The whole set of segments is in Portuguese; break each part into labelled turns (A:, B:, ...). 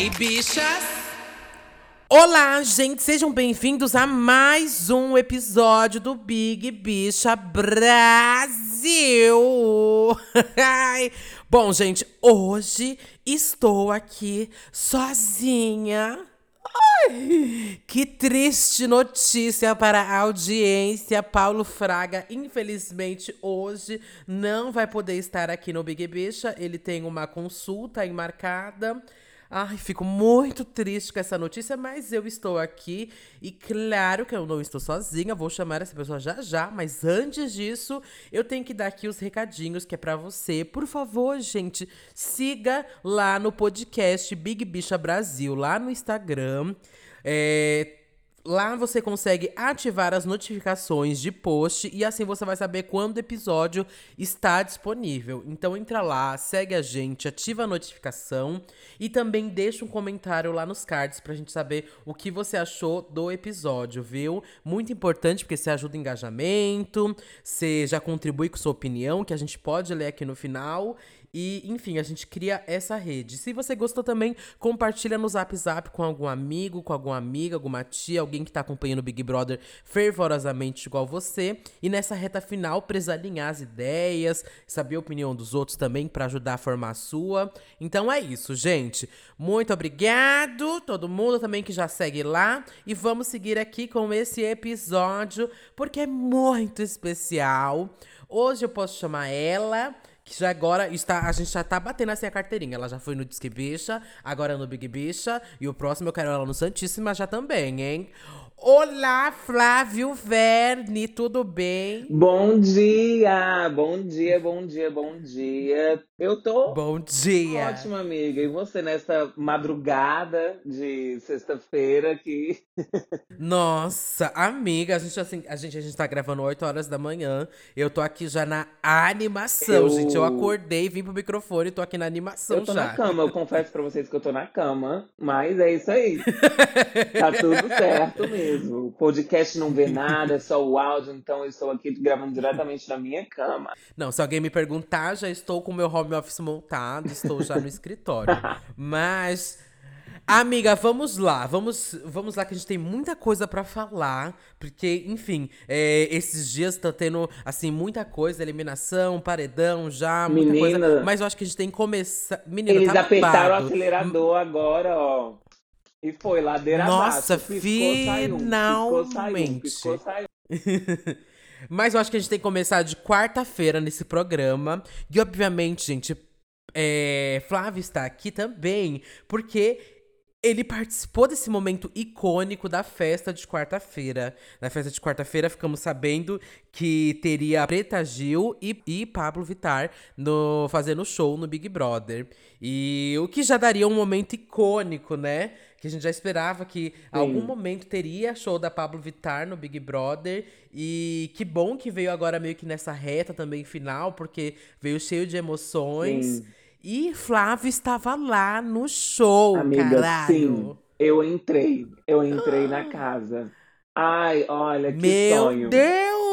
A: Hey, bichas! Olá, gente, sejam bem-vindos a mais um episódio do Big Bicha Brasil! Bom, gente, hoje estou aqui sozinha. Ai, que triste notícia para a audiência. Paulo Fraga, infelizmente, hoje não vai poder estar aqui no Big Bicha. Ele tem uma consulta marcada. Ai, fico muito triste com essa notícia, mas eu estou aqui e claro que eu não estou sozinha, vou chamar essa pessoa já já, mas antes disso, eu tenho que dar aqui os recadinhos que é para você. Por favor, gente, siga lá no podcast Big Bicha Brasil, lá no Instagram. É, Lá você consegue ativar as notificações de post e assim você vai saber quando o episódio está disponível. Então entra lá, segue a gente, ativa a notificação e também deixa um comentário lá nos cards pra gente saber o que você achou do episódio, viu? Muito importante porque você ajuda o engajamento, você já contribui com sua opinião, que a gente pode ler aqui no final. E, enfim, a gente cria essa rede. Se você gostou também, compartilha no Zap Zap com algum amigo, com alguma amiga, alguma tia, alguém que tá acompanhando o Big Brother fervorosamente igual você. E nessa reta final, precisa alinhar as ideias, saber a opinião dos outros também para ajudar a formar a sua. Então é isso, gente. Muito obrigado, todo mundo também que já segue lá. E vamos seguir aqui com esse episódio, porque é muito especial. Hoje eu posso chamar ela que já agora está, a gente já tá batendo assim a carteirinha. Ela já foi no Disque Bicha, agora no Big Bicha. E o próximo eu quero ela no Santíssima já também, hein? Olá, Flávio Verne, tudo bem?
B: Bom dia, bom dia, bom dia, bom dia. Eu tô
A: Bom dia.
B: ótima, amiga. E você nessa madrugada de sexta-feira que
A: Nossa, amiga, a gente assim, a gente a gente tá gravando 8 horas da manhã. Eu tô aqui já na animação,
B: Eu-
A: gente. Eu acordei, vim pro microfone e tô aqui na animação
B: eu tô
A: já.
B: na cama. Eu confesso pra vocês que eu tô na cama, mas é isso aí. Tá tudo certo mesmo. O podcast não vê nada, é só o áudio, então eu estou aqui gravando diretamente na minha cama.
A: Não, se alguém me perguntar, já estou com o meu home office montado, estou já no escritório. Mas, amiga, vamos lá, vamos, vamos lá que a gente tem muita coisa pra falar, porque, enfim, é, esses dias tá tendo, assim, muita coisa, eliminação, paredão já, muita
B: Menina.
A: coisa. Mas eu acho que a gente tem que começar. Menina,
B: Eles
A: tá
B: apertaram o acelerador agora, ó. E foi ladeira
A: Nossa,
B: abaixo. Piscou, saiu. Piscou, saiu.
A: finalmente.
B: Piscou, saiu.
A: Mas eu acho que a gente tem que começar de quarta-feira nesse programa. E, obviamente, gente, é, Flávio está aqui também, porque ele participou desse momento icônico da festa de quarta-feira. Na festa de quarta-feira, ficamos sabendo que teria Preta Gil e, e Pablo Vittar no, fazendo show no Big Brother. E o que já daria um momento icônico, né? Que a gente já esperava que algum momento teria show da Pablo Vittar no Big Brother. E que bom que veio agora meio que nessa reta também final, porque veio cheio de emoções.
B: Sim.
A: E Flávio estava lá no show,
B: Amiga,
A: caralho.
B: sim. Eu entrei. Eu entrei na casa. Ai, olha, que
A: Meu
B: sonho.
A: Deus!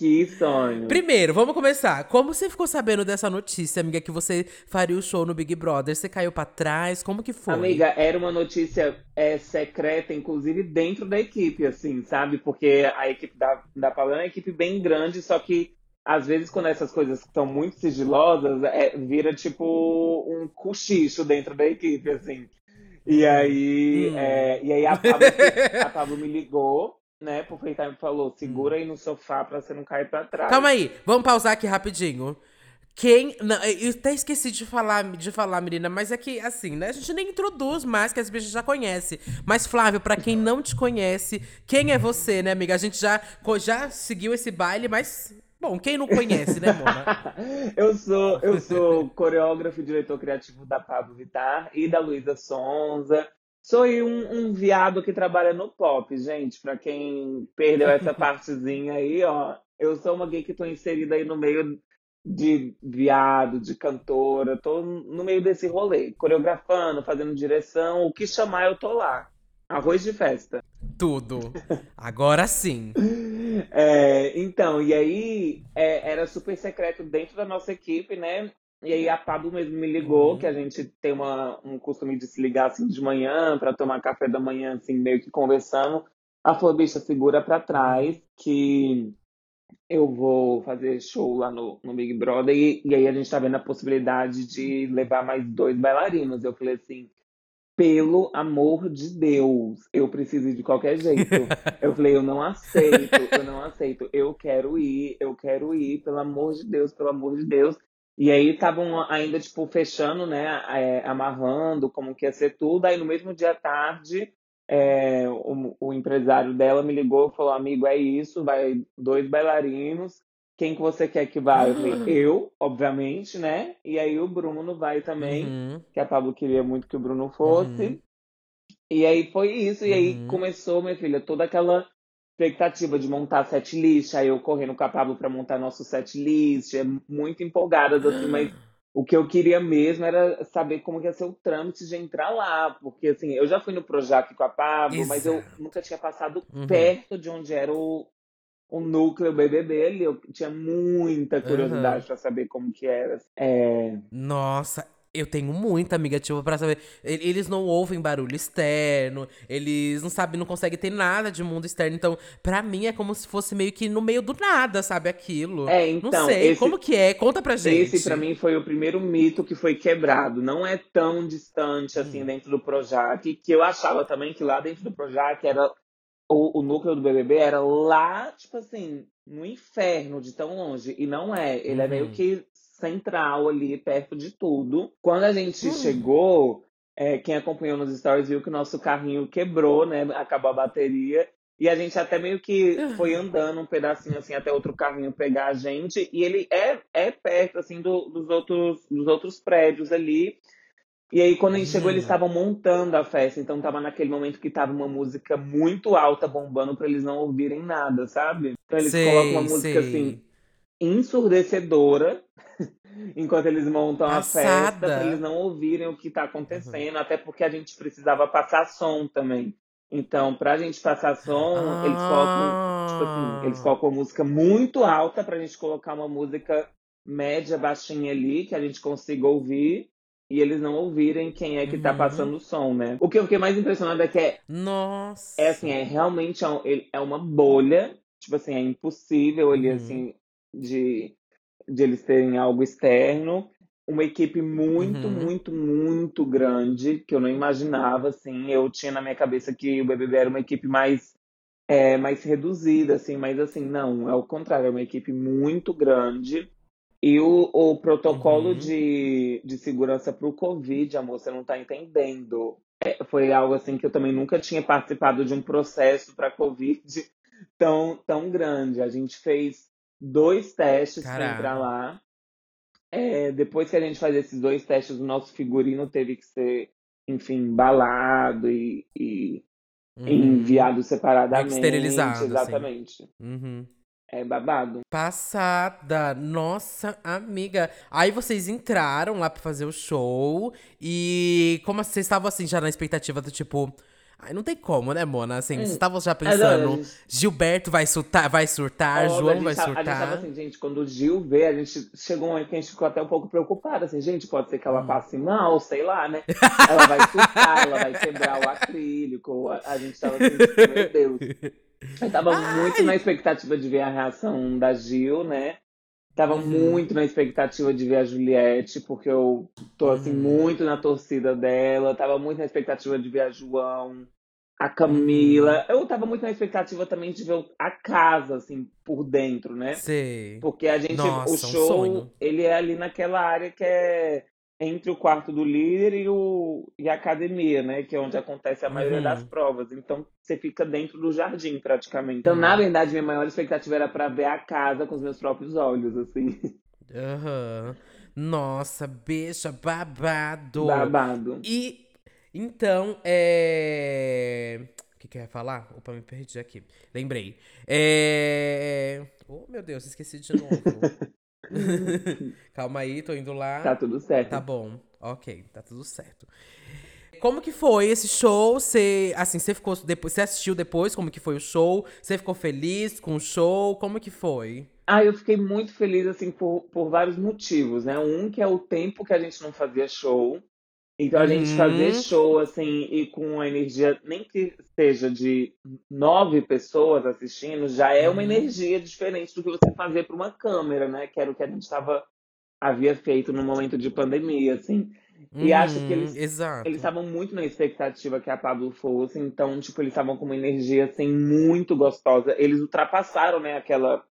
B: Que sonho.
A: Primeiro, vamos começar. Como você ficou sabendo dessa notícia, amiga, que você faria o show no Big Brother? Você caiu pra trás? Como que foi?
B: Amiga, era uma notícia é, secreta, inclusive dentro da equipe, assim, sabe? Porque a equipe da, da Paula é uma equipe bem grande, só que às vezes quando essas coisas são muito sigilosas, é, vira tipo um cochicho dentro da equipe, assim. E aí,
A: Hum.
B: é, e aí a Pablo, a Pablo me ligou, né, pro FaceTime e falou: segura aí no sofá pra você não cair pra trás.
A: Calma aí, vamos pausar aqui rapidinho. Quem. Não, eu até esqueci de falar, de falar, menina, mas é que, assim, né? A gente nem introduz mais, que as bichas já conhecem. Mas, Flávio, pra quem não te conhece, quem é você, né, amiga? A gente já, já seguiu esse baile, mas. Bom, quem não conhece, né, Mona?
B: eu sou eu sou coreógrafo e diretor criativo da Pablo Vittar e da Luísa Sonza. Sou um, um viado que trabalha no pop, gente. Pra quem perdeu essa partezinha aí, ó, eu sou uma gay que tô inserida aí no meio de viado, de cantora, tô no meio desse rolê, coreografando, fazendo direção, o que chamar eu tô lá. Arroz de festa.
A: Tudo. Agora sim.
B: É, então, e aí é, era super secreto dentro da nossa equipe, né? E aí a Pablo mesmo me ligou,
A: Uhum.
B: que a gente tem uma, um costume de se ligar assim de manhã para tomar café da manhã, assim, meio que conversando. Ela falou, bicha, segura pra trás que eu vou fazer show lá no, no Big Brother e, e aí a gente tá vendo a possibilidade de levar mais dois bailarinos. Eu falei assim, pelo amor de Deus, eu preciso ir de qualquer jeito. Eu falei, eu não aceito, eu não aceito, eu quero ir, eu quero ir, pelo amor de Deus, pelo amor de Deus. E aí estavam ainda, tipo, fechando, né, é, amarrando como que ia ser tudo. Aí no mesmo dia à tarde, é, o, o empresário dela me ligou e falou, amigo, é isso, vai dois bailarinos, quem que você quer que vá? Eu falei, eu, obviamente, né? E aí o Bruno vai também,
A: Uhum.
B: que a Pablo queria muito que o Bruno fosse.
A: Uhum.
B: E aí foi isso, e aí
A: Uhum.
B: começou, minha filha, toda aquela expectativa de montar set list, aí eu correndo com a Pablo pra montar nosso set list, é muito empolgadas, assim, mas o que eu queria mesmo era saber como que ia ser o trâmite de entrar lá, porque assim, eu já fui no Projac com a Pablo, mas eu
A: Exato.
B: nunca tinha passado
A: Uhum.
B: perto de onde era o, o núcleo BBB ali, eu tinha muita curiosidade
A: Uhum.
B: pra saber como que era. É,
A: Nossa, eu tenho muita amiga, tipo, pra saber. Eles não ouvem barulho externo, eles não sabem, não conseguem ter nada de mundo externo. Então, pra mim é como se fosse meio que no meio do nada, sabe? Aquilo.
B: é,
A: não
B: então,
A: sei,
B: esse,
A: como que é? Conta pra gente.
B: Esse, pra mim, foi o primeiro mito que foi quebrado. Não é tão distante assim
A: Hum.
B: dentro do Projac, que eu achava também que lá dentro do Projac era o, o núcleo do BBB era lá, tipo assim, no inferno de tão longe. E não é. Ele é
A: Uhum.
B: meio que central ali, perto de tudo. Quando a gente
A: Hum.
B: chegou, é, quem acompanhou nos stories viu que o nosso carrinho quebrou, né? Acabou a bateria. E a gente até meio que foi andando um pedacinho assim até outro carrinho pegar a gente. E ele é, é perto assim do- dos, outros, dos outros prédios ali. E aí quando a gente chegou eles
A: Hum.
B: estavam montando a festa. Então tava naquele momento que tava uma música muito alta bombando pra eles não ouvirem nada, sabe? Então eles colocam uma
A: Sei,
B: música
A: sei.
B: assim ensurdecedora enquanto eles montam a festa pra
A: Passada.
B: eles não ouvirem o que tá
A: Uhum.
B: acontecendo, até porque a gente precisava passar som também. Então, pra gente passar som, eles colocam, tipo assim, eles
A: Ah.
B: colocam música muito alta pra gente colocar uma música média, baixinha ali, que a gente consiga ouvir. E eles não ouvirem quem é que tá
A: Uhum.
B: passando o som, né? O que eu fiquei mais impressionado é que é
A: Nossa.
B: é assim, é realmente é um- ele- é uma bolha, tipo assim, é impossível ali,
A: Uhum.
B: assim, de, de eles terem algo externo. Uma equipe muito,
A: Uhum.
B: muito, muito grande, que eu não imaginava, assim. Eu tinha na minha cabeça que o BBB era uma equipe mais, é, mais reduzida, assim, mas assim, não, é o contrário, é uma equipe muito grande. E o, o protocolo
A: Uhum.
B: de, de segurança para o Covid, amor, você não tá entendendo. É, foi algo assim que eu também nunca tinha participado de um processo para Covid tão, tão grande. A gente fez dois testes para entrar lá. É, depois que a gente faz esses dois testes, o nosso figurino teve que ser, enfim, embalado e, e
A: Uhum.
B: enviado separadamente.
A: esterilizado, assim.
B: Exatamente.
A: Uhum.
B: É babado.
A: Passada, nossa amiga. Aí vocês entraram lá pra fazer o show e como vocês estavam assim já na expectativa do tipo, ai não tem como, né, Mona? Assim, vocês estavam já
B: Mas, olha, a
A: pensando,
B: gente-
A: Gilberto vai surtar, vai surtar, João vai
B: tava- A gente tava
A: surtar.
B: assim, gente, quando o Gil vê, a gente chegou um momento que a gente ficou até um pouco preocupada, assim, gente, pode ser que
A: Hum.
B: ela passe mal, sei lá, né? Ela vai surtar, ela vai quebrar o acrílico, a, a gente tava assim, tipo, meu Deus. Eu tava muito na expectativa de ver a reação da Gil, né? Tava
A: Uhum.
B: muito na expectativa de ver a Juliette, porque eu tô assim
A: Uhum.
B: muito na torcida dela. Tava muito na expectativa de ver a João, a Camila.
A: Uhum.
B: Eu tava muito na expectativa também de ver a casa, assim, por dentro, né?
A: Sei.
B: Porque a gente,
A: Nossa,
B: o
A: um
B: show,
A: sonho.
B: ele é ali naquela área que é entre o quarto do líder e, o, e a academia, né? Que é onde acontece a maioria
A: Uhum.
B: das provas. Então você fica dentro do jardim, praticamente. Então,
A: Uhum.
B: na verdade, minha maior expectativa era pra ver a casa com os meus próprios olhos, assim.
A: Aham. Nossa, bicha, babado.
B: Babado.
A: E então, é. O que, que eu ia falar? Opa, me perdi aqui. Lembrei. É. Oh, meu Deus, esqueci de novo. Calma aí, tô indo lá.
B: Tá tudo certo.
A: Tá bom, ok, tá tudo certo. Como que foi esse show? Você, assim, você ficou depois, você assistiu depois como que foi o show? Você ficou feliz com o show? Como que foi?
B: Ah, eu fiquei muito feliz, assim, por, por vários motivos, né? Um que é o tempo que a gente não fazia show. Então a gente fazer
A: Uhum.
B: show, assim, e com a energia, nem que seja de nove pessoas assistindo, já é uma
A: Uhum.
B: energia diferente do que você fazer para uma câmera, né? Que era o que a gente tava, havia feito no momento de pandemia, assim. E acho que
A: Uhum.
B: eles estavam muito na expectativa que a Pablo fosse, então, tipo, eles estavam com uma energia, assim, muito gostosa. Eles ultrapassaram, né, aquela,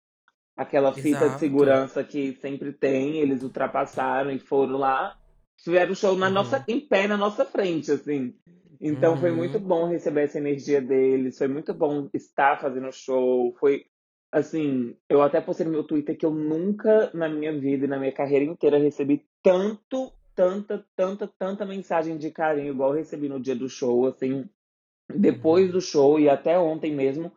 B: aquela fita de
A: Exato.
B: segurança que sempre tem, eles ultrapassaram e foram lá, tiveram o show na nossa,
A: Uhum.
B: em pé na nossa frente, assim. Então foi muito
A: Uhum.
B: bom receber essa energia deles, foi muito bom estar fazendo show, foi, assim, eu até postei no meu Twitter que eu nunca na minha vida e na minha carreira inteira recebi tanto, tanta, tanta, tanta mensagem de carinho igual eu recebi no dia do show, assim, depois
A: Uhum.
B: do show e até ontem mesmo,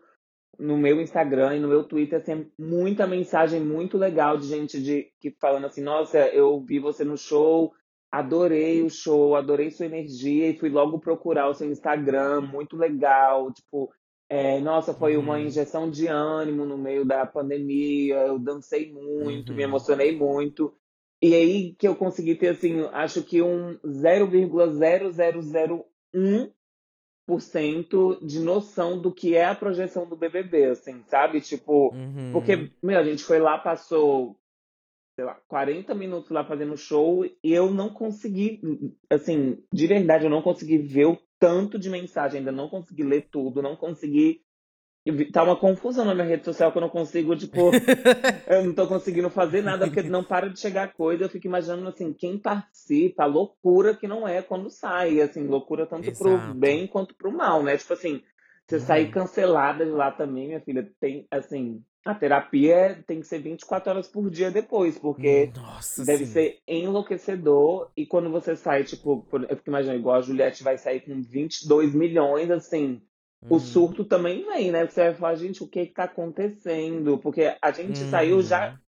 B: no meu Instagram e no meu Twitter, assim, muita mensagem muito legal de gente de, que falando assim, nossa, eu vi você no show, adorei o show, adorei sua energia e fui logo procurar o seu Instagram, muito legal, tipo, é, nossa, foi uma
A: Uhum.
B: injeção de ânimo no meio da pandemia, eu dancei muito, me
A: Uhum.
B: emocionei muito. E aí que eu consegui ter, assim, acho que um 0,0001% de noção do que é a projeção do BBB, assim, sabe? Tipo,
A: Uhum.
B: porque, meu, a gente foi lá, passou, sei lá, 40 minutos lá fazendo show e eu não consegui, assim, de verdade, eu não consegui ver o tanto de mensagem, ainda não consegui ler tudo, não consegui. Tá uma confusão na minha rede social que eu não consigo, tipo, eu não tô conseguindo fazer nada porque não para de chegar coisa. Eu fico imaginando, assim, quem participa, a loucura que não é quando sai, assim, loucura tanto pro
A: Exato.
B: bem quanto pro mal, né? Tipo assim, você sair
A: Uhum.
B: cancelada de lá também, minha filha, tem, assim, a terapia tem que ser 24 horas por dia depois, porque
A: Nossa,
B: deve
A: sim.
B: ser enlouquecedor. E quando você sai, tipo, por- eu fico imaginando, igual a Juliette vai sair com 22 milhões, assim, o
A: Uhum.
B: surto também vem, né? Você vai falar, gente, o que que tá acontecendo? Porque a gente saiu já,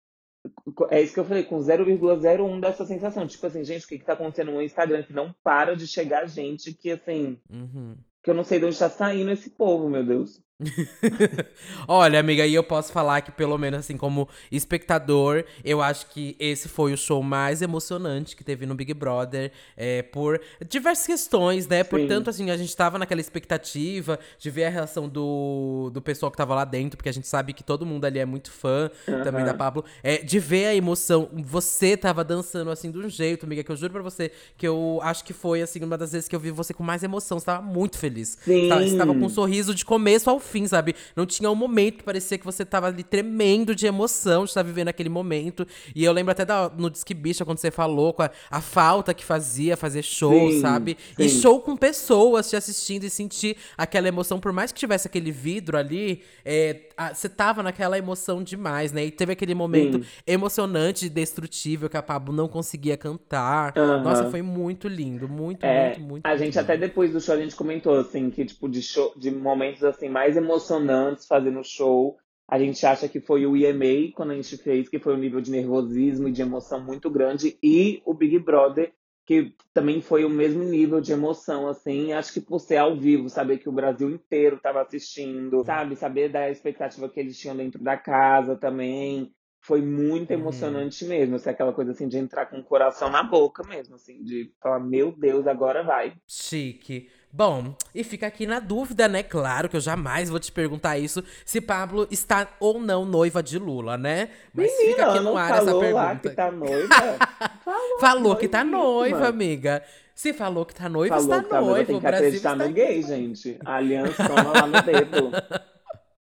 A: Uhum.
B: é isso que eu falei, com 0,01 dessa sensação. Tipo assim, gente, o que que tá acontecendo no Instagram? Que não para de chegar gente que, assim,
A: Uhum.
B: que eu não sei de onde tá saindo esse povo, meu Deus.
A: Olha, amiga, e eu posso falar que, pelo menos assim, como espectador, eu acho que esse foi o show mais emocionante que teve no Big Brother, é, por diversas questões, né?
B: Sim.
A: Portanto, assim, a gente tava naquela expectativa de ver a reação do, do pessoal que tava lá dentro, porque a gente sabe que todo mundo ali é muito fã também da. Pablo. É, de ver a emoção. Você tava dançando assim de um jeito, amiga, que eu juro pra você que eu acho que foi assim uma das vezes que eu vi você com mais emoção. Você tava muito feliz. Você tava, você tava com um
B: Sim.
A: sorriso de começo ao fim, sabe? Não tinha um momento que parecia que você tava ali tremendo de emoção de estar vivendo aquele momento. E eu lembro até da, no Disque Bicha, quando você falou com a, a falta que fazia fazer show,
B: Sim,
A: sabe? E
B: sim.
A: show com pessoas te assistindo e sentir aquela emoção, por mais que tivesse aquele vidro ali, é, você tava naquela emoção demais, né? E teve aquele momento
B: Sim.
A: emocionante e destrutível que a Pablo não conseguia cantar. Nossa,
B: Aham.
A: foi muito lindo, muito,
B: É,
A: muito, muito,
B: a
A: muito
B: gente até
A: lindo.
B: depois do show a gente comentou assim que tipo de show, de momentos assim mais emocionantes fazendo show, a gente acha que foi o EMA quando a gente fez, que foi um nível de nervosismo e de emoção muito grande e o Big Brother que também foi o mesmo nível de emoção assim, acho que por ser ao vivo, saber que o Brasil inteiro estava assistindo, sabe, saber da expectativa que eles tinham dentro da casa também. Foi muito
A: Uhum.
B: emocionante mesmo, assim, aquela coisa assim de entrar com o coração na boca mesmo, assim, de falar, meu Deus, agora vai.
A: Chique. Bom, e fica aqui na dúvida, né? Claro que eu jamais vou te perguntar isso, se Pablo está ou não noiva de Lula, né? Mas fica
B: Menina,
A: aqui
B: não
A: no ar essa
B: falou
A: pergunta.
B: lá que tá noiva? Falou,
A: Falou que tá noiva, amiga. Se falou que tá noiva,
B: Falou
A: está
B: que tá noiva,
A: noiva.
B: tem que acreditar no gay, gente. A aliança lá no dedo.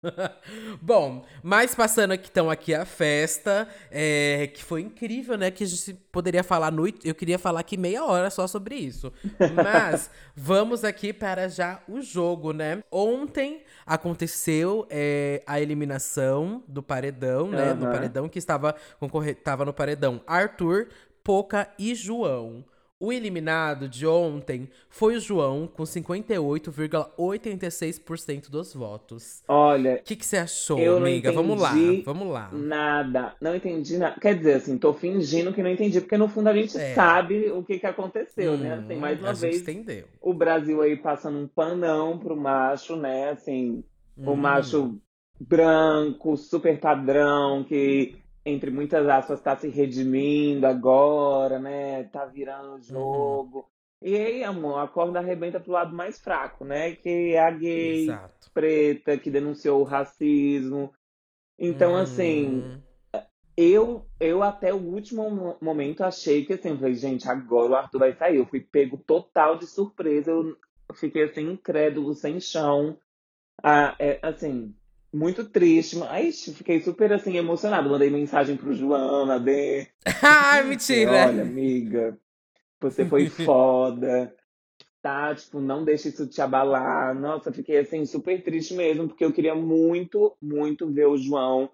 A: Bom, mas passando aqui, então, aqui a festa, é, que foi incrível, né? Que a gente poderia falar noite. Eu queria falar aqui meia hora só sobre isso. Mas vamos aqui para já o jogo, né? Ontem aconteceu é, a eliminação do paredão, né? Do
B: Aham.
A: paredão que estava, concorre... estava no paredão Arthur, Poca e João. O eliminado de ontem foi o João, com 58,86% dos votos.
B: Olha,
A: O que, que você achou,
B: eu não
A: amiga? Vamos lá, vamos lá.
B: nada. Não entendi nada. Quer dizer, assim, tô fingindo que não entendi, porque no fundo a gente
A: É.
B: sabe o que que aconteceu, né? Assim,
A: Hum,
B: mais uma
A: a gente
B: vez,
A: entendeu.
B: o Brasil aí passando um panão pro macho, né? Assim, o
A: Hum.
B: macho branco, super padrão, que entre muitas aspas está se redimindo agora, né? Tá virando o
A: Uhum.
B: jogo. E aí, amor, a corda arrebenta pro lado mais fraco, né? Que é a gay
A: Exato.
B: preta que denunciou o racismo. Então, assim,
A: Uhum.
B: eu, eu até o último mo- momento achei que assim, eu falei, gente, agora o Arthur vai sair. Eu fui pego total de surpresa. Eu fiquei assim, incrédulo, sem chão. Ah, é, assim, muito triste. Mas fiquei super assim, emocionado. Mandei mensagem pro João, na D.
A: Ai, mentira!
B: Olha, amiga, você foi foda. Tá, tipo, não deixa isso te abalar. Nossa, fiquei assim, super triste mesmo, porque eu queria muito, muito ver o João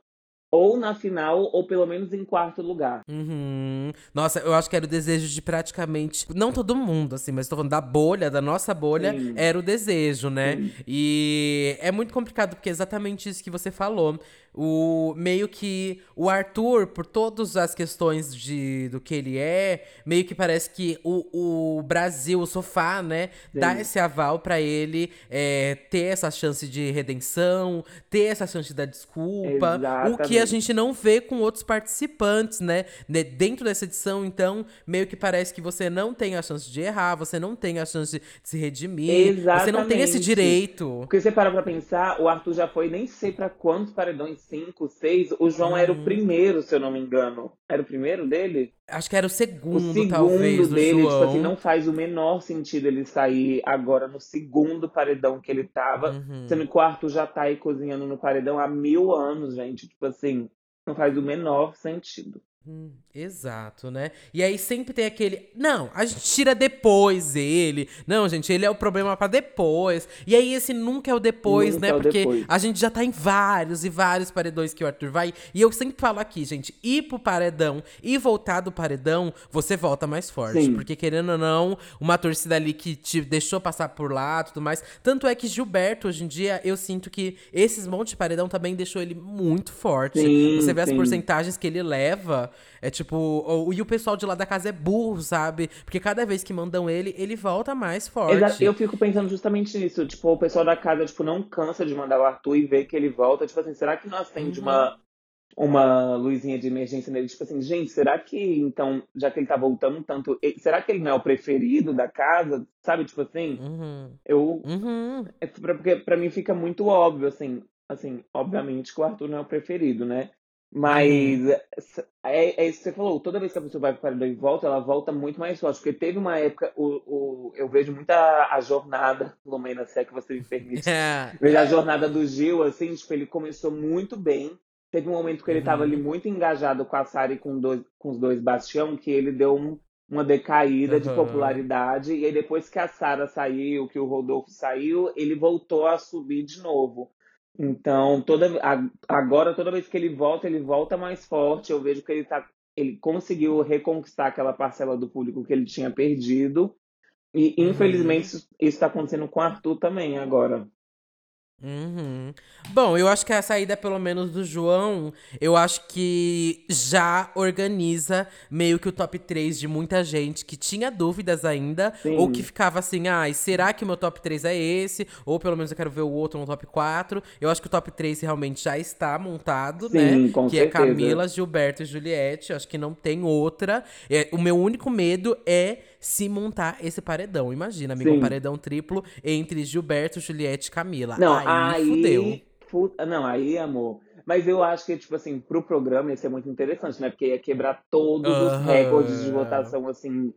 B: ou na final, ou pelo menos em quarto lugar.
A: Uhum. Nossa, eu acho que era o desejo de praticamente. Não todo mundo, assim, mas tô falando da bolha, da nossa bolha,
B: Sim.
A: era o desejo, né?
B: Sim.
A: E é muito complicado, porque é exatamente isso que você falou. O meio que o Arthur, por todas as questões de, do que ele é, meio que parece que o, o Brasil, o sofá, né, dá
B: Sim.
A: esse aval pra ele é, ter essa chance de redenção, ter essa chance da desculpa. O que a
B: Exatamente.
A: gente não vê com outros participantes, né? Ne- Dentro dessa edição, então, meio que parece que você não tem a chance de errar, você não tem a chance de se redimir, você não tem esse
B: Exatamente.
A: direito.
B: Porque você para pra pensar, o Arthur já foi nem sei pra quantos paredões, cinco, seis. O João era o
A: Uhum.
B: primeiro, se eu não me engano. Era o primeiro dele?
A: Acho que era o
B: O
A: segundo,
B: segundo
A: talvez,
B: dele, tipo assim, não faz o menor sentido ele sair agora no segundo paredão que ele tava.
A: Uhum.
B: Sendo que o Arthur já tá aí cozinhando no paredão há mil anos, gente. Tipo assim, não faz o menor sentido.
A: Hum, exato, né? E aí sempre tem aquele. Não, a gente tira depois ele. Não, gente, ele é o problema pra depois. E aí esse nunca é o depois,
B: Nunca
A: né?
B: é o
A: Porque
B: depois.
A: a gente já tá em vários e vários paredões que o Arthur vai. E eu sempre falo aqui, gente, ir pro paredão e voltar do paredão, você volta mais forte.
B: Sim.
A: Porque querendo ou não, uma torcida ali que te deixou passar por lá tudo mais. Tanto é que Gilberto, hoje em dia, eu sinto que esses montes de paredão também deixou ele muito forte.
B: Sim,
A: você vê as
B: sim.
A: porcentagens que ele leva. É tipo, o- e o pessoal de lá da casa é burro, sabe? Porque cada vez que mandam ele, ele volta mais forte.
B: Exa- Eu fico pensando justamente nisso. Tipo, o pessoal da casa, tipo, não cansa de mandar o Arthur e ver que ele volta. Tipo assim, será que não acende
A: Uhum.
B: uma, uma luzinha de emergência nele? Tipo assim, gente, será que, então, já que ele tá voltando tanto, será que ele não é o preferido da casa? Sabe, tipo assim?
A: Uhum.
B: Eu,
A: Uhum.
B: é pra- porque pra mim fica muito óbvio, assim, assim, obviamente que o Arthur não é o preferido, né? Mas
A: Uhum.
B: é, é isso que você falou, toda vez que a pessoa vai para o paredão e volta, ela volta muito mais forte, porque teve uma época, o, o, eu vejo muita a jornada, Lumena, se é que você me permite,
A: É.
B: vejo a jornada do Gil, assim, tipo, ele começou muito bem, teve um momento que ele estava ali muito engajado com a Sara e com, dois, com os dois Bastião, que ele deu um- uma decaída de
A: Aham.
B: popularidade, e aí depois que a Sara saiu, que o Rodolfo saiu, ele voltou a subir de novo. Então, toda, agora, toda vez que ele volta, ele volta mais forte. Eu vejo que ele, tá, ele conseguiu reconquistar aquela parcela do público que ele tinha perdido. E,
A: Uhum.
B: infelizmente, isso está acontecendo com o Arthur também agora.
A: Uhum. Bom, eu acho que a saída, pelo menos do João, eu acho que já organiza meio que o top 3 de muita gente que tinha dúvidas ainda,
B: Sim.
A: ou que ficava assim, ai, será que o meu top 3 é esse? Ou pelo menos eu quero ver o outro no top 4. Eu acho que o top 3 realmente já está montado,
B: Sim,
A: né?
B: com
A: que
B: certeza.
A: é Camila, Gilberto e Juliette. Acho que não tem outra. É, o meu único medo é se montar esse paredão. Imagina, amigo, um
B: Sim.
A: paredão triplo entre Gilberto, Juliette e Camila.
B: Não,
A: aí,
B: aí.
A: fudeu.
B: fu- Não, aí, amor. Mas eu acho que, tipo assim, pro programa ia ser muito interessante, né? Porque ia quebrar todos os
A: Aham.
B: recordes de votação, assim.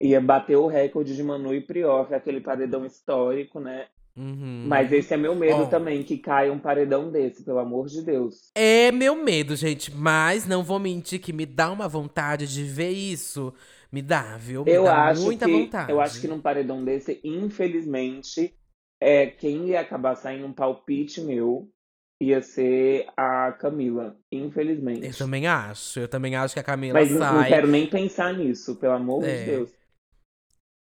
B: Ia bater o recorde de Manu e Prior, que é aquele paredão histórico, né?
A: Uhum.
B: Mas esse é meu medo
A: Ó.
B: também, que caia um paredão desse, pelo amor de Deus.
A: É meu medo, gente. Mas não vou mentir que me dá uma vontade de ver isso. Me dá, viu? Me
B: Eu
A: dá
B: acho
A: muita
B: que
A: vontade.
B: eu acho que num paredão desse, infelizmente, é quem ia acabar saindo um palpite meu ia ser a Camila, infelizmente.
A: Eu também acho. Eu também acho que a Camila
B: Mas não- não
A: sai.
B: quero nem pensar nisso, pelo amor
A: É.
B: de Deus.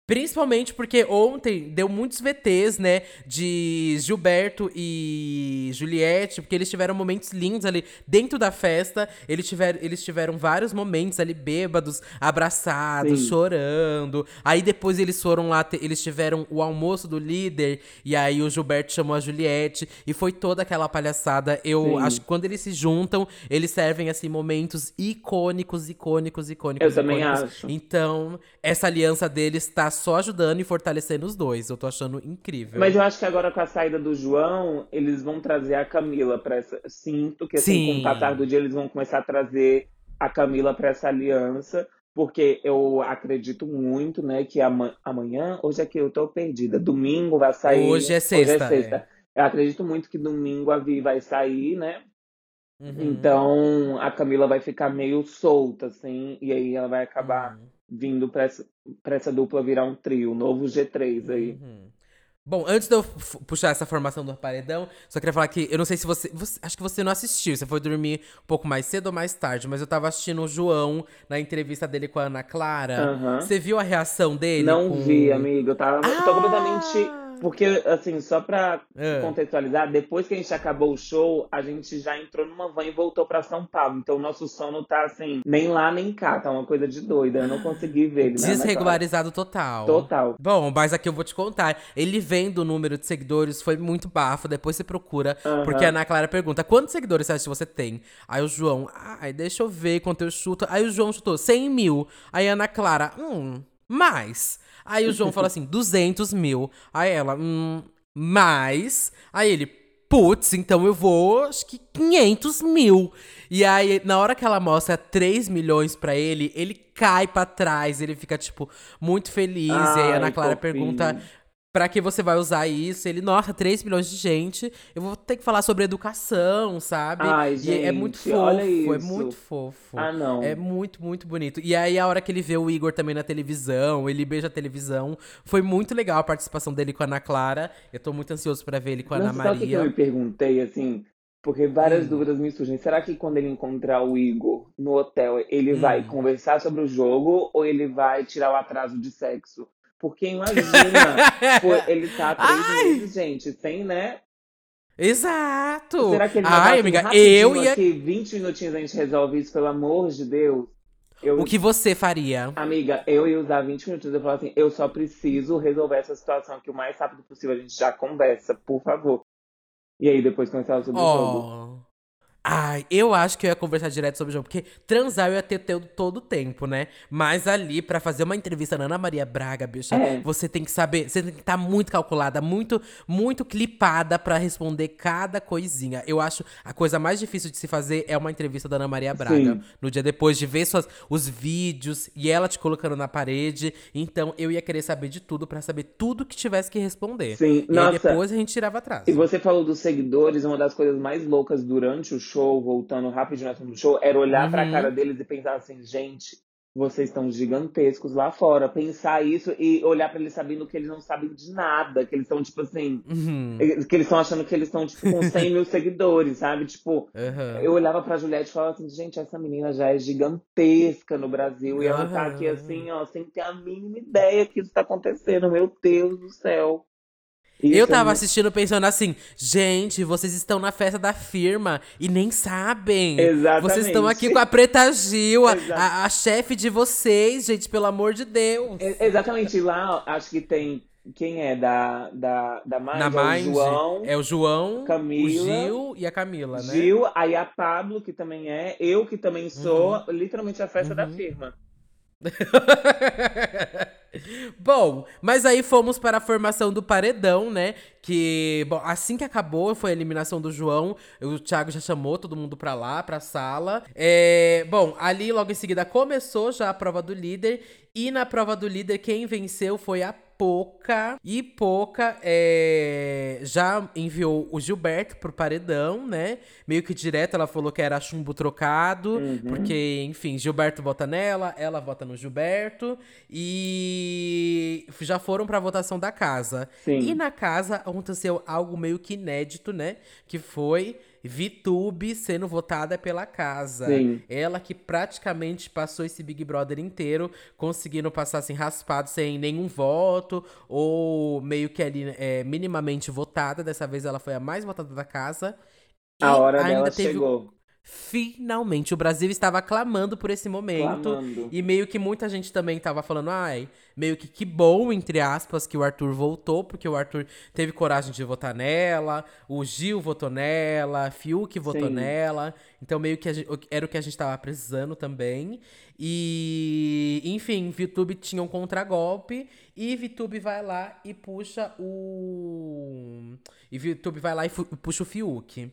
A: Principalmente porque ontem deu muitos VTs, né? De Gilberto e Juliette, porque eles tiveram momentos lindos ali dentro da festa. Eles tiveram, eles tiveram vários momentos ali bêbados, abraçados, Sim. chorando. Aí depois eles foram lá, eles tiveram o almoço do líder. E aí o Gilberto chamou a Juliette. E foi toda aquela palhaçada. Eu Sim. acho que quando eles se juntam, eles servem, assim, momentos icônicos, icônicos, icônicos.
B: Eu também acho.
A: Então, essa aliança deles tá só ajudando e fortalecendo os dois. Eu tô achando incrível.
B: Mas eu acho que agora com a saída do João, eles vão trazer a Camila para essa. Sinto que assim, Sim. com o passar do dia, eles vão começar a trazer a Camila para essa aliança. Porque eu acredito muito, né, que amanhã, hoje é que eu tô perdida. Domingo vai sair.
A: Hoje é sexta. Hoje é sexta. É.
B: Eu acredito muito que domingo a Vi vai sair, né? Uhum. Então a Camila vai ficar meio solta, assim, e aí ela vai acabar uhum vindo para essa, essa dupla virar um trio, um novo G3 aí. Uhum.
A: Bom, antes de eu puxar essa formação do paredão, só queria falar que eu não sei se você, você, Acho que você não assistiu, você foi dormir um pouco mais cedo ou mais tarde, mas eu tava assistindo o João na entrevista dele com a Ana Clara. Uhum. Você viu a reação dele?
B: Não
A: com...
B: vi, amigo. Eu tava. Ah! Eu tô completamente porque, assim, só pra é. contextualizar, depois que a gente acabou o show, a gente já entrou numa van e voltou pra São Paulo. Então, o nosso sono tá, assim, nem lá nem cá. Tá uma coisa de doida. Eu não consegui ver ele.
A: Né, Desregularizado total.
B: Total.
A: Bom, mas aqui eu vou te contar. Ele vendo o número de seguidores, foi muito bafo. Depois você procura. Porque a Ana Clara pergunta, quantos seguidores você acha que você tem? Aí o João, ai, deixa eu ver quanto eu chuto. Aí o João chutou 100 mil. Aí a Ana Clara, hum, mais. Aí o João fala assim, 200 mil. Aí ela, hum, mais. Aí ele, putz, então eu vou, acho que 500 mil. E aí, na hora que ela mostra 3 milhões pra ele, ele cai pra trás, ele fica, tipo, muito feliz. Ai, e aí a Ana Clara pergunta Pra que você vai usar isso? Ele, nossa, 3 milhões de gente. Eu vou ter que falar sobre educação, sabe?
B: Ai, gente,
A: e é muito fofo, é muito fofo.
B: Ah, não.
A: É muito, muito bonito. E aí, a hora que ele vê o Igor também na televisão, ele beija a televisão. Foi muito legal a participação dele com a Ana Clara. Eu tô muito ansioso para ver ele com a Ana Maria. Sabe o que
B: eu me perguntei, assim? Porque várias hum. dúvidas me surgem. Será que quando ele encontrar o Igor no hotel, ele hum. vai conversar sobre o jogo ou ele vai tirar o atraso de sexo? Porque imagina, ele tá há três Ai. meses, gente, sem, né?
A: Exato!
B: Será que ele
A: Ai, amiga, eu ia.
B: Aqui, 20 minutinhos a gente resolve isso, pelo amor de Deus.
A: Eu... O que você faria?
B: Amiga, eu ia usar 20 minutos. Eu falar assim: eu só preciso resolver essa situação que o mais rápido possível a gente já conversa, por favor. E aí depois começar sobre oh. o jogo.
A: Ai, eu acho que eu ia conversar direto sobre o jogo, porque transar eu ia ter todo o tempo, né? Mas ali, para fazer uma entrevista na Ana Maria Braga, bicha, é. você tem que saber, você tem que estar tá muito calculada, muito, muito clipada para responder cada coisinha. Eu acho a coisa mais difícil de se fazer é uma entrevista da Ana Maria Braga. Sim. No dia depois de ver suas, os vídeos e ela te colocando na parede. Então eu ia querer saber de tudo para saber tudo que tivesse que responder.
B: Sim,
A: e
B: Nossa.
A: depois a gente tirava atrás.
B: E você falou dos seguidores, uma das coisas mais loucas durante o show show, voltando rapidinho no do show, era olhar uhum. pra cara deles e pensar assim, gente, vocês estão gigantescos lá fora. Pensar isso e olhar para eles sabendo que eles não sabem de nada. Que eles estão, tipo assim. Uhum. Que eles estão achando que eles estão, tipo, com 100 mil seguidores, sabe? Tipo, uhum. eu olhava pra Juliette e falava assim: gente, essa menina já é gigantesca no Brasil. E ela tá aqui assim, ó, sem ter a mínima ideia que isso tá acontecendo. Meu Deus do céu.
A: Isso eu tava é... assistindo pensando assim, gente, vocês estão na festa da firma e nem sabem.
B: Exatamente.
A: Vocês estão aqui com a Preta Gil, a, a, a chefe de vocês, gente, pelo amor de Deus.
B: É, exatamente, lá acho que tem quem é da, da, da Mind? Na é Mind, o João.
A: É o João,
B: Camila,
A: o Gil e a Camila,
B: né? Gil, aí a Pablo, que também é, eu que também sou, uhum. literalmente a festa uhum. da firma.
A: bom, mas aí fomos para a formação do paredão, né? Que, bom, assim que acabou, foi a eliminação do João. O Thiago já chamou todo mundo pra lá, pra sala. É, bom, ali logo em seguida começou já a prova do líder. E na prova do líder, quem venceu foi a Poca. E Poca é, já enviou o Gilberto pro paredão, né? Meio que direto ela falou que era chumbo trocado. Uhum. Porque, enfim, Gilberto vota nela, ela vota no Gilberto. E já foram pra votação da casa. Sim. E na casa aconteceu algo meio que inédito, né? Que foi VTube sendo votada pela casa.
B: Sim.
A: Ela que praticamente passou esse Big Brother inteiro, conseguindo passar assim, raspado, sem nenhum voto, ou meio que ali é, minimamente votada. Dessa vez ela foi a mais votada da casa.
B: A hora
A: ainda
B: dela
A: teve
B: chegou.
A: Finalmente, o Brasil estava clamando por esse momento.
B: Clamando.
A: E meio que muita gente também tava falando, ai, meio que que bom, entre aspas, que o Arthur voltou, porque o Arthur teve coragem de votar nela, o Gil votou nela, Fiuk votou
B: Sim.
A: nela. Então, meio que gente- era o que a gente tava precisando também. E, enfim, VTube tinha um contragolpe. E VTube vai lá e puxa o. E VTube vai lá e puxa o Fiuk.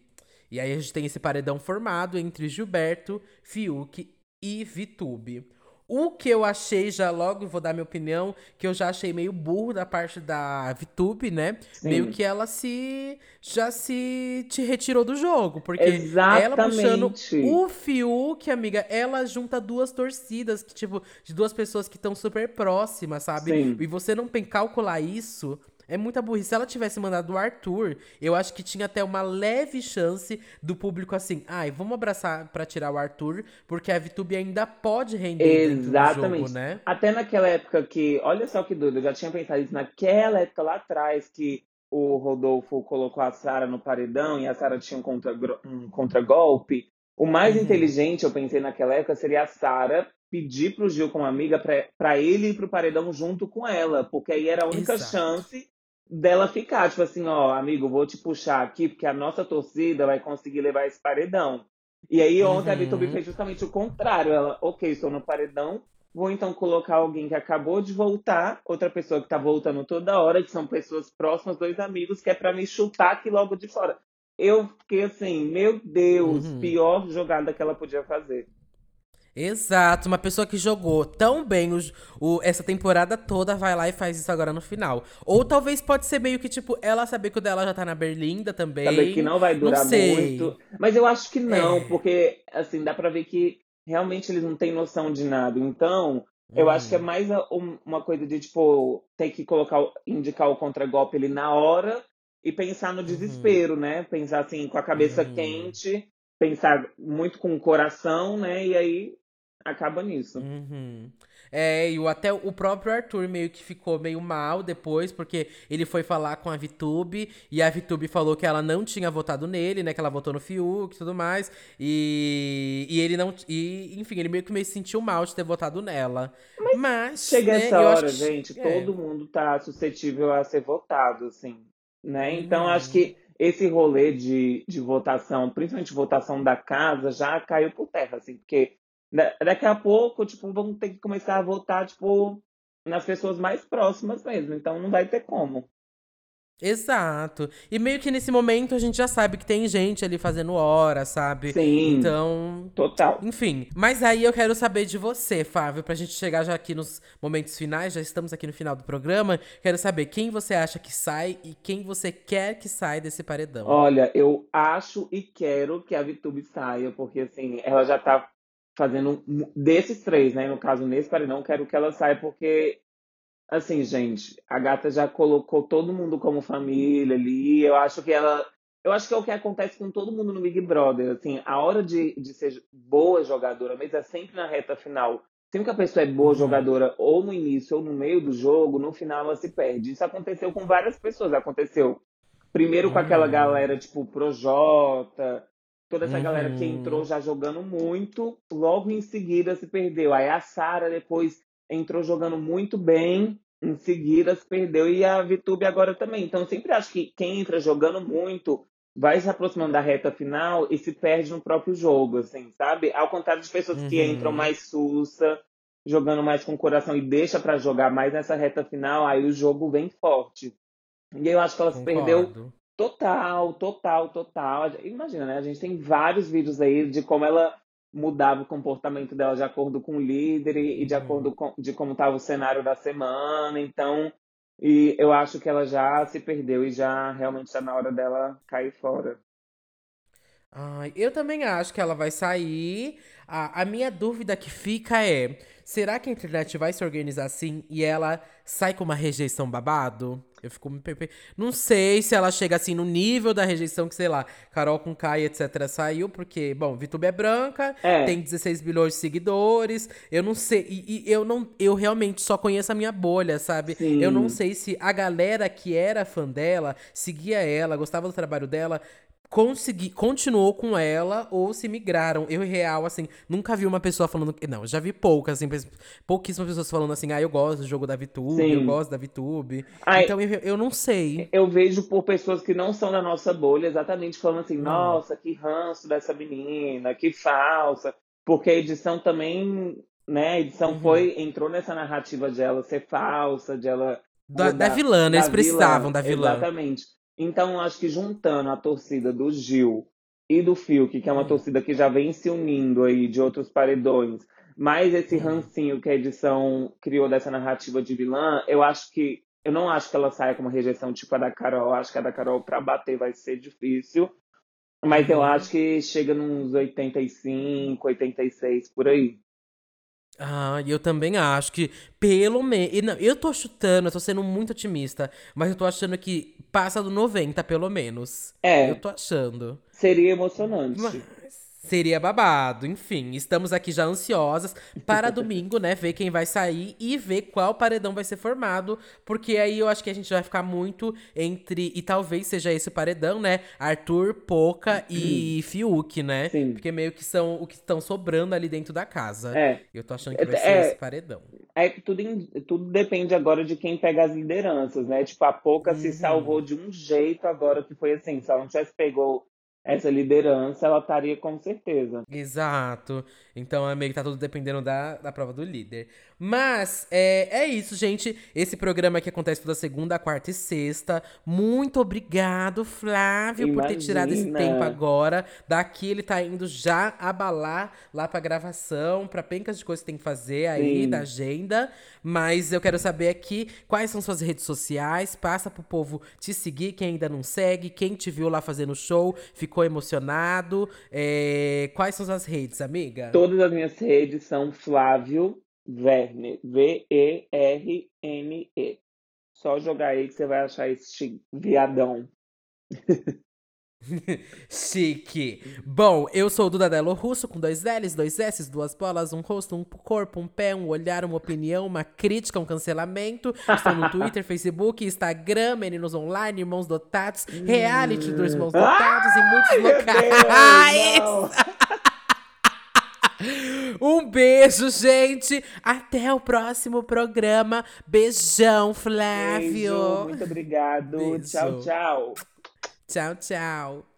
A: E aí a gente tem esse paredão formado entre Gilberto, Fiuk e Vitube. O que eu achei, já logo vou dar minha opinião, que eu já achei meio burro da parte da Vitube, né?
B: Sim.
A: Meio que ela se. já se te retirou do jogo. Porque ela puxando
B: Exatamente.
A: o Fiuk, amiga, ela junta duas torcidas, que, tipo, de duas pessoas que estão super próximas, sabe?
B: Sim.
A: E você não tem calcular isso. É muita burrice. Se ela tivesse mandado o Arthur, eu acho que tinha até uma leve chance do público assim, ai, vamos abraçar pra tirar o Arthur, porque a VTube ainda pode render
B: Exatamente.
A: jogo, né?
B: Até naquela época que, olha só que doido, eu já tinha pensado isso naquela época lá atrás que o Rodolfo colocou a Sara no paredão e a Sara tinha um, contra, um contragolpe. O mais
A: Uhum.
B: inteligente, eu pensei naquela época, seria a Sara pedir pro Gil como amiga pra- pra ele ir pro paredão junto com ela, porque aí era a única
A: Exato.
B: chance dela ficar, tipo assim, ó, amigo, vou te puxar aqui, porque a nossa torcida vai conseguir levar esse paredão. E aí ontem a
A: Uhum.
B: Vitube fez justamente o contrário. Ela, ok, estou no paredão, vou então colocar alguém que acabou de voltar, outra pessoa que tá voltando toda hora, que são pessoas próximas, dois amigos, que é pra me chutar aqui logo de fora. Eu fiquei assim, meu Deus,
A: Uhum.
B: pior jogada que ela podia fazer.
A: Exato, uma pessoa que jogou tão bem o, o- essa temporada toda vai lá e faz isso agora no final. Ou talvez pode ser meio que, tipo, ela saber que o dela já tá na Berlinda também.
B: Saber que não vai durar
A: sei.
B: muito. Mas eu acho que não,
A: É.
B: porque assim, dá pra ver que realmente eles não têm noção de nada. Então, eu
A: Uhum.
B: acho que é mais a- um- uma coisa de, tipo, ter que colocar, indicar o contragolpe ali na hora e pensar no desespero, né? Pensar assim, com a cabeça
A: Uhum.
B: quente, pensar muito com o coração, né? E aí acaba nisso.
A: Uhum. É, e o, até o próprio Arthur meio que ficou meio mal depois, porque ele foi falar com a Vitube, e a Vitube falou que ela não tinha votado nele, né? Que ela votou no Fiuk e tudo mais. E, e ele não. E, enfim, ele meio que meio se sentiu mal de ter votado nela. Mas.
B: Chega
A: né,
B: essa hora,
A: que-
B: gente,
A: é.
B: todo mundo tá suscetível a ser votado, assim, né? Então,
A: Uhum.
B: acho que esse rolê de, de votação, principalmente votação da casa, já caiu por terra, assim, porque daqui a pouco, tipo, vamos ter que começar a votar, tipo, nas pessoas mais próximas mesmo, então não vai ter como.
A: Exato. E meio que nesse momento a gente já sabe que tem gente ali fazendo hora, sabe?
B: Sim.
A: Então,
B: Total.
A: Enfim, mas aí eu quero saber de você, Fábio, pra gente chegar já aqui nos momentos finais, já estamos aqui no final do programa. Quero saber quem você acha que sai e quem você quer que saia desse paredão.
B: Olha, eu acho e quero que a Vitube saia, porque assim, ela já tá fazendo desses três, né? No caso, nesse paredão, quero que ela saia, porque assim, gente, a gata já colocou todo mundo como família ali. Eu acho que ela. Eu acho que é o que acontece com todo mundo no Big Brother. Assim, a hora de, de ser boa jogadora mesmo é sempre na reta final. Sempre que a pessoa é boa
A: Uhum.
B: jogadora, ou no início ou no meio do jogo, no final ela se perde. Isso aconteceu com várias pessoas. Aconteceu primeiro com aquela
A: Uhum.
B: galera tipo Projota, toda essa
A: Uhum.
B: galera que entrou já jogando muito, logo em seguida se perdeu. Aí a Sara depois entrou jogando muito bem, em seguida se perdeu e a Vitube agora também. Então eu sempre acho que quem entra jogando muito vai se aproximando da reta final e se perde no próprio jogo, assim, sabe? Ao contrário de pessoas que
A: Uhum.
B: entram mais sussa, jogando mais com o coração e deixa pra jogar mais nessa reta final, aí o jogo vem forte. E eu acho que ela se perdeu
A: Concordo.
B: Total, total, total. Imagina, né? A gente tem vários vídeos aí de como ela mudava o comportamento dela de acordo com o líder e, de
A: Uhum.
B: acordo com de como estava o cenário da semana. Então, e eu acho que ela já se perdeu e já realmente está na hora dela cair fora.
A: Ai, eu também acho que ela vai sair. A, a minha dúvida que fica é: será que a internet vai se organizar assim e ela sai com uma rejeição babado? Eu fico me perpe... Não sei se ela chega assim no nível da rejeição que, sei lá, Carol com Kai, etc. saiu, porque, bom, VTube é branca,
B: É.
A: tem 16 bilhões de seguidores. Eu não sei. E, e eu não. Eu realmente só conheço a minha bolha, sabe?
B: Sim.
A: Eu não sei se a galera que era fã dela, seguia ela, gostava do trabalho dela. Consegui, continuou com ela ou se migraram. Eu, real, assim, nunca vi uma pessoa falando. Não, já vi poucas, assim, pouquíssimas pessoas falando assim, ah, eu gosto do jogo da VTube,
B: Sim.
A: eu gosto da VTube.
B: Ai,
A: Então eu, eu não sei.
B: Eu vejo por pessoas que não são da nossa bolha, exatamente falando assim, nossa, que ranço dessa menina, que falsa. Porque a edição também, né, a edição
A: Uhum.
B: foi, entrou nessa narrativa de ela ser falsa, de ela
A: Da, da vilã, né? Eles
B: da
A: precisavam da vilã.
B: Exatamente. Então, eu acho que juntando a torcida do Gil e do Fiuk, que é uma
A: Hum.
B: torcida que já vem se unindo aí de outros paredões, mais esse
A: Hum.
B: rancinho que a edição criou dessa narrativa de vilã, eu acho que. Eu não acho que ela saia com uma rejeição tipo a da Carol. Eu acho que a da Carol, pra bater, vai ser difícil. Mas eu
A: Uhum.
B: acho que chega nos 85, 86, por aí.
A: Ah, e eu também acho que pelo menos. Eu tô chutando, eu tô sendo muito otimista, mas eu tô achando que passa do 90, pelo menos.
B: É,
A: Eu tô achando.
B: seria emocionante.
A: Mas seria babado. Enfim, estamos aqui já ansiosas para domingo, né? Ver quem vai sair e ver qual paredão vai ser formado. Porque aí eu acho que a gente vai ficar muito entre. E talvez seja esse o paredão, né? Arthur, Poca e Fiuk, né?
B: Sim.
A: Porque meio que são o que estão sobrando ali dentro da casa.
B: É.
A: Eu tô achando que vai ser
B: É-
A: esse paredão.
B: É que tudo, tudo depende agora de quem pega as lideranças, né? Tipo, a Poca se
A: Uhum.
B: salvou de um jeito agora que foi assim. Se ela não tivesse pegou essa liderança, ela estaria com certeza.
A: Exato. Então é meio que tá tudo dependendo da, da prova do líder. Mas é, é isso, gente. Esse programa aqui acontece toda segunda, quarta e sexta. Muito obrigado, Flávio, por ter tirado esse
B: Imagina.
A: tempo agora. Daqui ele tá indo já abalar lá pra gravação, pra pencas de coisas que tem que fazer aí,
B: Sim.
A: da agenda. Mas eu quero saber aqui quais são suas redes sociais. Passa pro povo te seguir, quem ainda não segue, quem te viu lá fazendo show, ficou emocionado. É, Quais são as redes, amiga?
B: Todas as minhas redes são Flávio Verne, V-E-R-N-E. Só jogar aí que você vai achar esse viadão.
A: Chique. Bom, eu sou o Duda Delo Russo, com dois L's, dois S's, duas bolas, um rosto, um corpo, um pé, um olhar, uma opinião, uma crítica, um cancelamento. Estou no Twitter, Facebook, Instagram, Meninos Online, Irmãos Dotados, Reality dos Irmãos Dotados e muitos locais. Um beijo, gente. Até o próximo programa. Beijão, Flávio.
B: Beijo, muito obrigado.
A: Beijo.
B: Tchau, tchau.
A: Tchau, tchau.